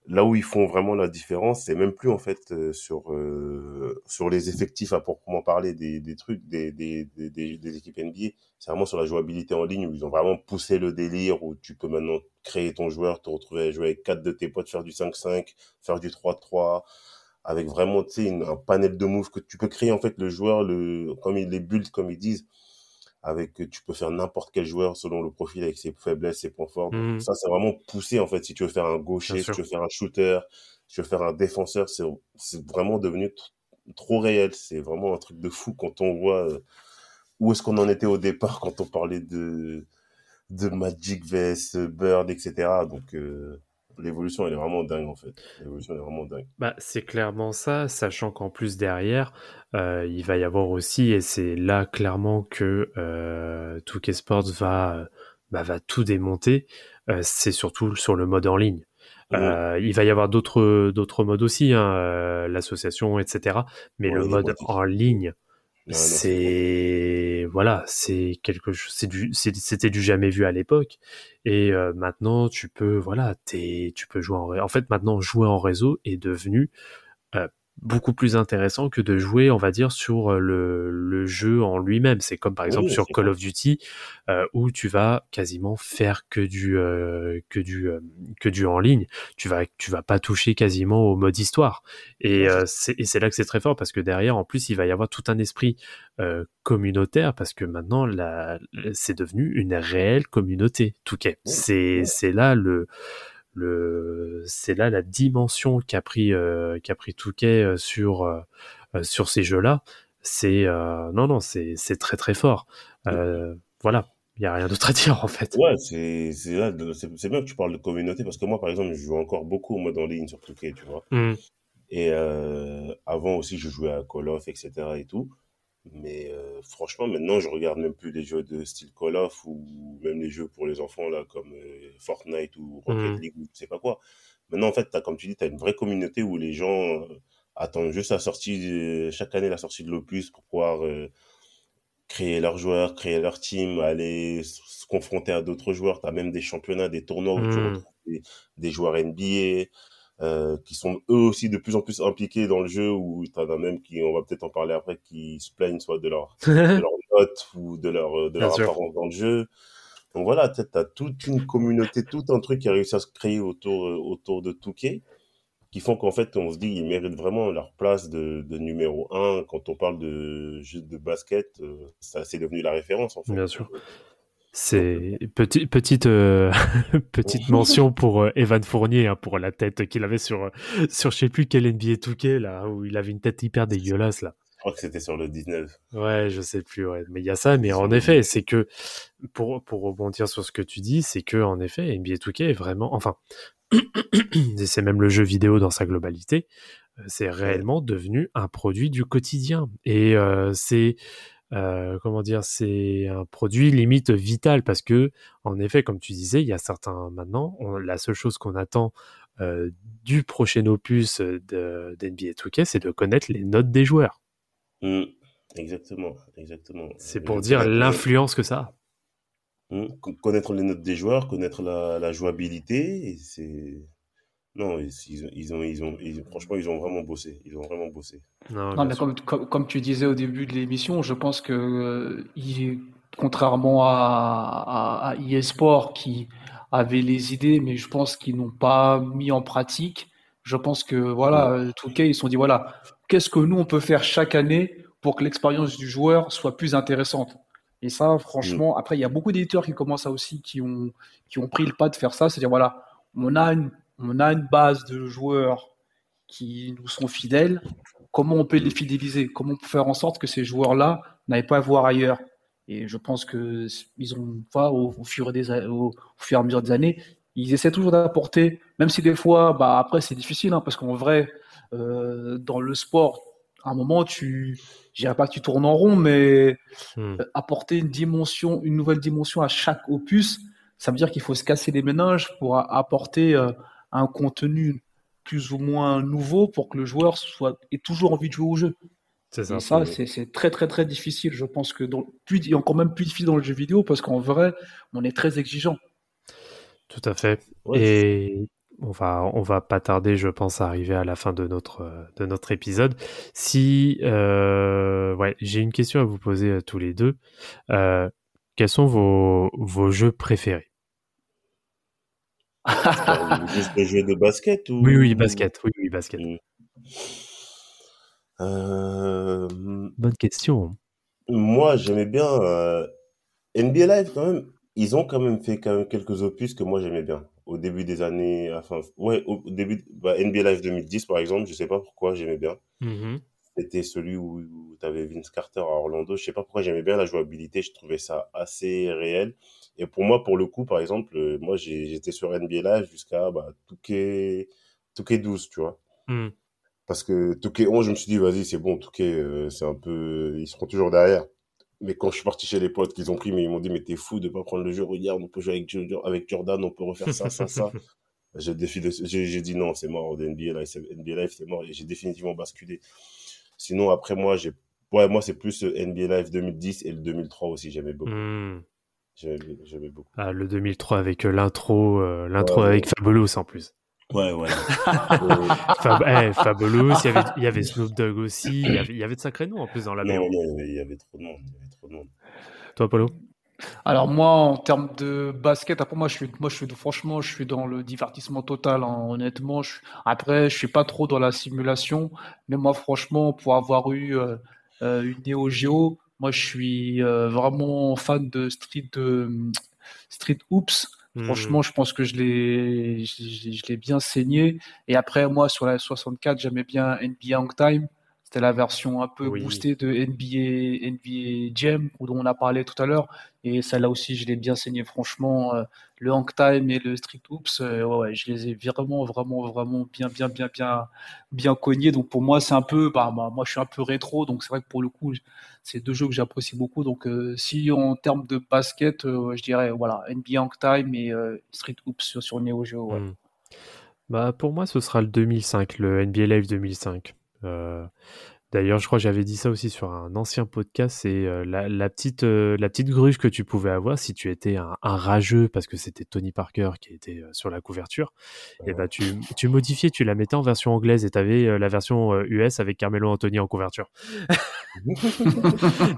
là où ils font vraiment la différence, c'est même plus en fait euh, sur euh, sur les effectifs à proprement parler des, des trucs des, des, des, équipes NBA, c'est vraiment sur la jouabilité en ligne où ils ont vraiment poussé le délire où tu peux maintenant créer ton joueur, te retrouver à jouer avec quatre de tes potes, faire du 5-5, faire du 3-3 avec vraiment tu sais un panel de moves que tu peux créer en fait le joueur le comme il les build comme ils disent avec tu peux faire n'importe quel joueur selon le profil avec ses faiblesses, ses points forts. Mmh. Ça, c'est vraiment poussé en fait. Si tu veux faire un gaucher, si tu veux faire un shooter, si tu veux faire un défenseur, c'est vraiment devenu trop réel. C'est vraiment un truc de fou quand on voit euh, où est-ce qu'on en était au départ quand on parlait de de Magic vs Bird, etc. Donc euh, l'évolution elle est vraiment dingue en fait. L'évolution est vraiment dingue. Bah, c'est clairement ça, sachant qu'en plus derrière, euh, il va y avoir aussi, et c'est là clairement que euh, 2 Sports va, bah, va tout démonter, euh, c'est surtout sur le mode en ligne. Euh, il va y avoir d'autres d'autres modes aussi, hein, euh, l'association, etc. Mais le mode en ligne, c'est voilà, c'est quelque chose, c'est du, c'était du jamais vu à l'époque. Et euh, maintenant, tu peux voilà, t'es, tu peux jouer en, en fait maintenant jouer en réseau est devenu beaucoup plus intéressant que de jouer, on va dire, sur euh, le, le jeu en lui-même. C'est comme par exemple sur Call of Duty euh, où tu vas quasiment faire que du euh, que du que du en ligne. Tu vas tu vas pas toucher quasiment au mode histoire. Et c'est là que c'est très fort parce que derrière, en plus, il va y avoir tout un esprit communautaire parce que maintenant, c'est devenu une réelle communauté. Tout c'est c'est là le le c'est là la dimension qu'a pris euh, qu'a pris Touquet euh, sur euh, sur ces jeux-là. C'est non non c'est c'est très très fort. voilà, il y a rien d'autre à dire en fait. Ouais, c'est c'est c'est bien que tu parles de communauté parce que moi par exemple je joue encore beaucoup au mode en ligne sur Touquet, tu vois. Mmh. Et avant aussi je jouais à Call of etc et tout. Mais euh, franchement, maintenant, je regarde même plus les jeux de style Call of ou même les jeux pour les enfants là comme euh, Fortnite ou Rocket mmh. League ou je sais pas quoi. Maintenant, en fait, as, comme tu dis, tu as une vraie communauté où les gens euh, attendent juste la sortie, chaque année la sortie de l'opus pour pouvoir créer leurs joueurs, créer leur team, aller se confronter à d'autres joueurs. Tu as même des championnats, des tournois où tu mmh. retrouves des, des joueurs NBA. Euh, qui sont eux aussi de plus en plus impliqués dans le jeu, ou t'en as même qui, on va peut-être en parler après, qui se plaignent soit de leur, de leur note ou de leur, euh, de leur apparence dans le jeu. Donc voilà, tu as toute une communauté, tout un truc qui a réussi à se créer autour, euh, autour de Touquet, qui font qu'en fait, on se dit, ils méritent vraiment leur place de, de numéro un. Quand on parle de jeu de basket, ça c'est devenu la référence, en fait. Bien sûr. C'est petite petite euh, petite mention pour euh, Evan Fournier hein, pour la tête qu'il avait sur sur je sais plus quel NBA Touquet là où il avait une tête hyper dégueulasse là. Je crois que c'était sur le 19. Ouais, je sais plus ouais, mais il y a ça mais en effet, c'est que pour pour rebondir sur ce que tu dis, c'est que en effet, NBA Touquet est vraiment enfin c'est même le jeu vidéo dans sa globalité, euh, c'est réellement devenu un produit du quotidien. Et c'est euh, comment dire, c'est un produit limite vital parce que, en effet, comme tu disais, il y a certains maintenant, la seule chose qu'on attend euh, du prochain opus d'NBA 2K, c'est de connaître les notes des joueurs. Mmh. exactement, exactement. C'est pour dire l'influence que ça a. Mmh. Connaître les notes des joueurs, connaître la, la jouabilité, c'est non, ils, ont, ils, ont, franchement, ils ont vraiment bossé. Ils ont vraiment bossé. Non, mais comme, comme, tu disais au début de l'émission, je pense que euh, contrairement à, à, eSport qui avait les idées, mais je pense qu'ils n'ont pas mis en pratique. Je pense que voilà, euh, tout cas, ils se sont dit voilà, qu'est-ce que nous on peut faire chaque année pour que l'expérience du joueur soit plus intéressante? Et ça, franchement, mm. après, il y a beaucoup d'éditeurs qui commencent à aussi, qui ont, qui ont pris le pas de faire ça, c'est-à-dire voilà, on a une on a une base de joueurs qui nous sont fidèles. Comment on peut les fidéliser? Comment on peut faire en sorte que ces joueurs-là n'aillent pas à voir ailleurs? Et je pense que ils ont, au, fur et des, au, fur et à mesure des années, ils essaient toujours d'apporter, même si des fois, bah après c'est difficile, hein, parce qu'en vrai, euh, dans le sport, à un moment, tu, je dirais pas que tu tournes en rond, mais Hmm. euh, apporter une dimension, une nouvelle dimension à chaque opus, ça veut dire qu'il faut se casser les méninges pour apporter euh, un contenu plus ou moins nouveau pour que le joueur soit ait toujours envie de jouer au jeu. C'est ça. Et ça, c'est très très très difficile. Je pense que dans, plus, il est encore même plus difficile dans le jeu vidéo parce qu'en vrai, on est très exigeant. Tout à fait. Ouais, Et on va, on va pas tarder, je pense, à arriver à la fin de notre, euh, de notre épisode. Si, euh, ouais, j'ai une question à vous poser à tous les deux. Euh, quels sont vos, vos jeux préférés? juste jeux de basket ou Oui, oui, basket. Oui, oui, basket. Mm. Euh, Bonne question. moi, j'aimais bien euh, NBA Live quand même. Ils ont quand même fait quand même quelques opus que moi j'aimais bien. Au début des années, enfin, ouais, au début, bah, NBA Live 2010 par exemple, je sais pas pourquoi j'aimais bien. Mhm. C'était celui où, tu avais Vince Carter à Orlando. Je sais pas pourquoi j'aimais bien la jouabilité. Je trouvais ça assez réel. Et pour moi, pour le coup, par exemple, euh, moi j'étais sur NBA Live jusqu'à bah, Touquet, Touquet 12, tu vois. Mm. Parce que Touquet 11, je me suis dit, vas-y, c'est bon, Touquet, euh, c'est un peu. Ils seront toujours derrière. Mais quand je suis parti chez les potes qu'ils ont pris, mais ils m'ont dit, mais t'es fou de pas prendre le jeu. Regarde, on peut jouer avec, Jo- avec Jordan, on peut refaire ça, ça, ça. J'ai de- j'ai dit non, c'est mort. de NBA Live, c'est- NBA Live, c'est mort. Et j'ai définitivement basculé. Sinon, après, moi, j'ai. Ouais, moi, c'est plus NBA Live 2010 et le 2003 aussi, j'aimais beaucoup. Mm. J'aimais beaucoup. Ah, le 2003 avec euh, l'intro, euh, l'intro Ouais, avec ouais. Fabulous en plus. Ouais, ouais. Fab- eh, Fabulous, il y avait, il y avait Snoop Dogg aussi, il y avait, il y avait de sacrés noms en plus dans la non, il y avait trop de monde. Il y avait trop de monde. Toi, Polo? Alors moi, en termes de basket, après moi, je suis, moi, je suis, franchement, je suis dans le divertissement total. hein, honnêtement, je, après, je suis pas trop dans la simulation, mais moi, franchement, pour avoir eu euh, une Neo Geo, moi, je suis euh, vraiment fan de Street, de, Street Hoops. Hmm. Franchement, je pense que je l'ai, je, je- je l'ai bien saigné. Et après, moi, sur la 64, j'aimais bien NBA Hang Time. C'était la version un peu Oui. boostée de NBA, NBA Jam, dont on a parlé tout à l'heure. Et celle-là aussi, je l'ai bien saigné, franchement. euh, le Hang Time et le Street Hoops, euh, ouais, je les ai vraiment, vraiment, vraiment bien, bien, bien, bien, bien cognés. Donc pour moi, c'est un peu, bah, bah, moi, je suis un peu rétro. Donc c'est vrai que pour le coup, c'est deux jeux que j'apprécie beaucoup. Donc euh, si en termes de basket, je dirais, voilà, NBA Hang Time et Street Hoops sur, sur Neo Geo. ouais. Hmm. Bah, pour moi, ce sera le 2005, le NBA Live 2005. Euh, D'ailleurs, je crois que j'avais dit ça aussi sur un ancien podcast, c'est euh, la, la petite, euh, la petite gruge que tu pouvais avoir si tu étais un, un rageux, parce que c'était Tony Parker qui était euh, sur la couverture, et bah tu, tu modifiais, tu la mettais en version anglaise et tu avais la version US avec Carmelo Anthony en couverture.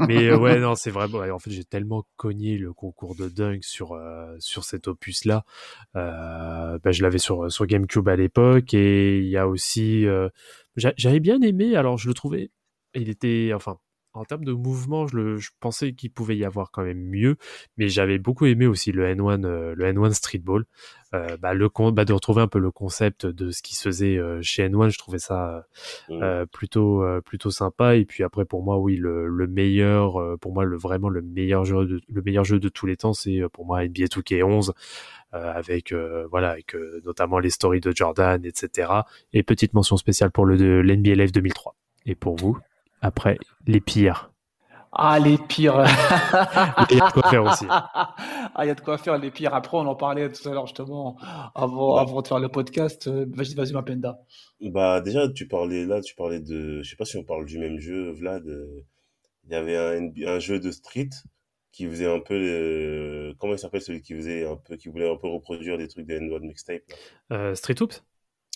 Mais ouais, non, c'est vraiment. ouais, en fait, j'ai tellement cogné le concours de dunk sur sur cet opus-là. Bah, je l'avais sur sur GameCube à l'époque et il y a aussi. J'a- J'avais bien aimé. Alors, je le trouvais. Il était. Enfin. En termes de mouvement, je, le, je pensais qu'il pouvait y avoir quand même mieux, mais j'avais beaucoup aimé aussi le N1, euh, le N1 Streetball. Euh, bah, le con, bah, de retrouver un peu le concept de ce qui se faisait euh, chez N1, je trouvais ça Mm. euh, plutôt plutôt sympa et puis après pour moi oui le, le meilleur pour moi le vraiment le meilleur jeu de, le meilleur jeu de tous les temps c'est pour moi NBA 2K11 euh, avec euh, voilà avec euh, notamment les stories de Jordan etc et petite mention spéciale pour le Live 2003 et pour vous? Après les pires Ah, les pires. il y a de quoi faire aussi Ah, il y a de quoi faire, les pires. Après, on en parlait tout à l'heure, justement, avant, Ouais. avant de faire le podcast. Euh, Vas-y, vas-y, ma penda. Bah, déjà, tu parlais là, tu parlais de. Je sais pas si on parle du même jeu, Vlad. euh, Il y avait un, jeu de street qui faisait un peu. le- Comment il s'appelle celui qui faisait un peu. Qui voulait un peu reproduire des trucs de N1 Mixtape. Euh, Street Hoops?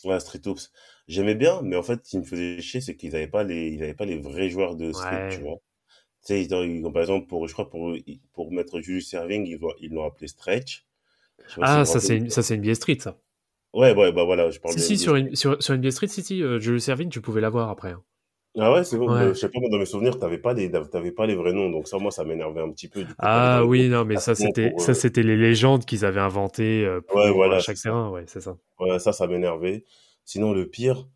Ouais, Street Hoops. J'aimais bien, mais en fait, ce qui me faisait chier, c'est qu'ils avaient pas les, ils avaient pas les vrais joueurs de street, Ouais. tu vois. Tu sais, ils ont- ils ont- par exemple, pour, je crois, pour, pour mettre Julius Serving, ils l'ont, ils l'ont appelé Stretch. Je sais pas si ah vous ça c'est rappelez. une- ça c'est NBA Street ça Ouais, ouais, bah voilà, je parle si de si NBA sur, une, sur, sur NBA Street si si euh, Julius Erving tu pouvais l'avoir après hein. Ah ouais, c'est bon. Ouais. bah, je sais pas, moi, dans mes souvenirs, t'avais pas les, t'avais pas les vrais noms, donc ça, moi, ça m'énervait un petit peu. Du coup, t'avais Ah oui, non, mais ça pratiquement c'était pour, ça euh, c'était les légendes qu'ils avaient inventées euh, pour voilà, chaque ça. terrain, ouais, c'est ça. Ouais, ça, ça m'énervait. Sinon, le pire,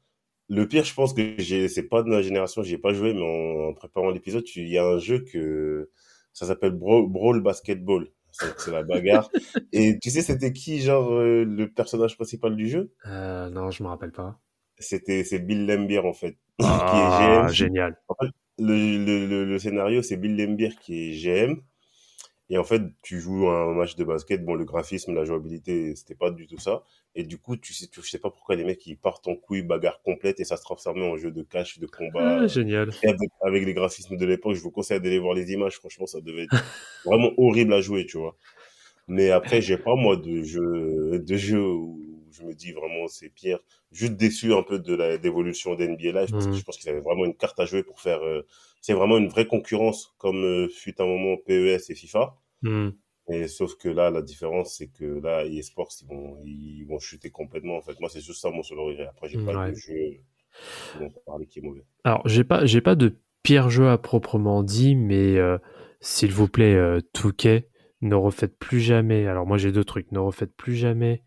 le pire, je pense que j'ai, c'est pas de ma génération, j'y ai pas joué, mais en, en préparant l'épisode, il y a un jeu que, ça s'appelle Brawl, Brawl Basketball. c'est la bagarre. Et tu sais, c'était qui, genre, euh, le personnage principal du jeu? Euh, Non, je me rappelle pas. C'était c'est Bill Lembier en fait, ah, qui est génial. En fait, le, le, le, scénario, c'est Bill Lembier qui est GM. Et en fait, tu joues un match de basket. Bon, le graphisme, la jouabilité, c'était pas du tout ça. Et du coup, tu sais, tu sais pas pourquoi les mecs ils partent en couille, bagarre complète et ça se transforme en jeu de cash, de combat. Ah, génial. avec, les graphismes de l'époque, je vous conseille d'aller voir les images. Franchement, ça devait être vraiment horrible à jouer, tu vois. Mais après, j'ai pas moi de jeu, de jeu où je me dis vraiment c'est pire. Juste déçu un peu de la d'évolution d'NBA Live parce que mmh. je pense qu'ils avaient vraiment une carte à jouer pour faire. Euh, c'est vraiment une vraie concurrence comme euh, fut un moment PES et FIFA. Et sauf que là, la différence, c'est que là, eSports, ils vont, ils vont chuter complètement. En fait, moi, c'est juste ça mon seul regret. Après, j'ai pas de jeu dont parler qui est mauvais. Alors, j'ai pas, j'ai pas de pire jeu à proprement dit, mais euh, s'il vous plaît, euh, Touquet, ne refaites plus jamais. Alors, moi, j'ai deux trucs. Ne refaites plus jamais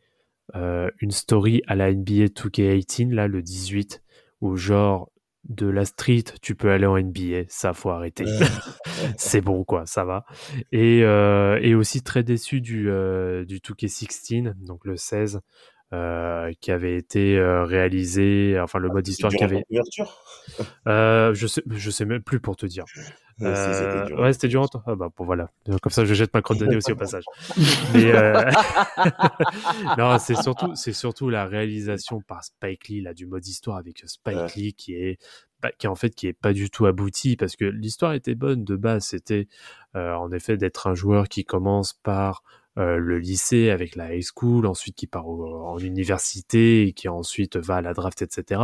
euh, une story à la NBA 2K18, là, le 18, où genre de la street, tu peux aller en NBA, ça faut arrêter. c'est bon quoi, ça va. Et, euh, et aussi très déçu du, euh, du 2K16, donc le 16, euh, qui avait été euh, réalisé, enfin le mode histoire qui avait. Euh, je sais, je sais même plus pour te dire. Euh, ouais, c'était dur. Ah bah bon, voilà. Comme ça, je jette ma crotte de nez aussi au passage. Mais non, c'est surtout, c'est surtout la réalisation par Spike Lee là du mode histoire avec Spike Lee qui est qui en fait qui est pas du tout abouti parce que l'histoire était bonne de base. C'était en effet d'être un joueur qui commence par euh, le lycée avec la high school, ensuite qui part en université et qui ensuite va à la draft, etc.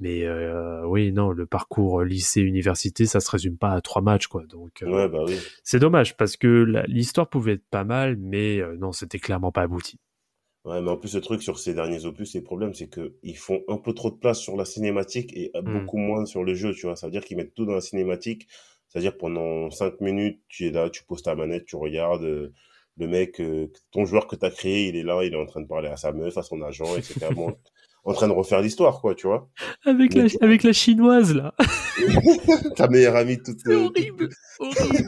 Mais euh, oui, non, le parcours lycée-université, ça se résume pas à trois matchs, quoi. Donc, euh, bah c'est dommage parce que l'histoire pouvait être pas mal, mais non, c'était clairement pas abouti. Ouais, mais en plus, le truc sur ces derniers opus, le problème, c'est qu'ils font un peu trop de place sur la cinématique et mmh. beaucoup moins sur le jeu, tu vois. Ça veut dire qu'ils mettent tout dans la cinématique. C'est-à-dire pendant cinq minutes, tu es là, tu poses ta manette, tu regardes le mec, euh, ton joueur que tu as créé, il est là, il est en train de parler à sa meuf, à son agent, etc. en train de refaire l'histoire, quoi, tu vois. Avec, la, avec la chinoise, là. Ta meilleure amie toute. C'est horrible, horrible.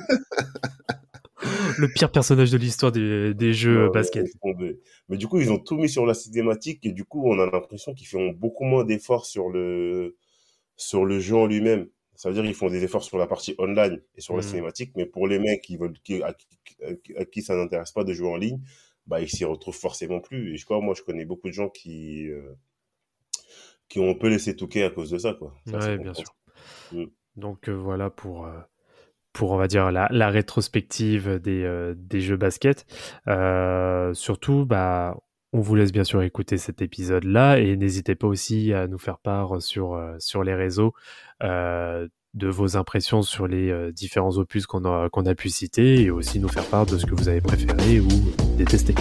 le pire personnage de l'histoire des, des, jeux basket. Mais du coup, ils ont tout mis sur la cinématique et du coup, on a l'impression qu'ils font beaucoup moins d'efforts sur le, sur le jeu en lui-même. Ça veut dire qu'ils font des efforts sur la partie online et sur la mmh. cinématique, mais pour les mecs qui veulent, à, qui ça n'intéresse pas de jouer en ligne, bah, ils s'y retrouvent forcément plus. Et je crois, moi, je connais beaucoup de gens qui, euh, qui ont un peu laissé touquer à cause de ça, quoi. bien sûr. Mmh. Donc euh, voilà pour, euh, pour, on va dire, la, la rétrospective des, des jeux basket. surtout, bah, on vous laisse bien sûr écouter cet épisode-là et n'hésitez pas aussi à nous faire part sur, sur les réseaux euh, de vos impressions sur les euh, différents opus qu'on a pu citer et aussi nous faire part de ce que vous avez préféré ou détesté.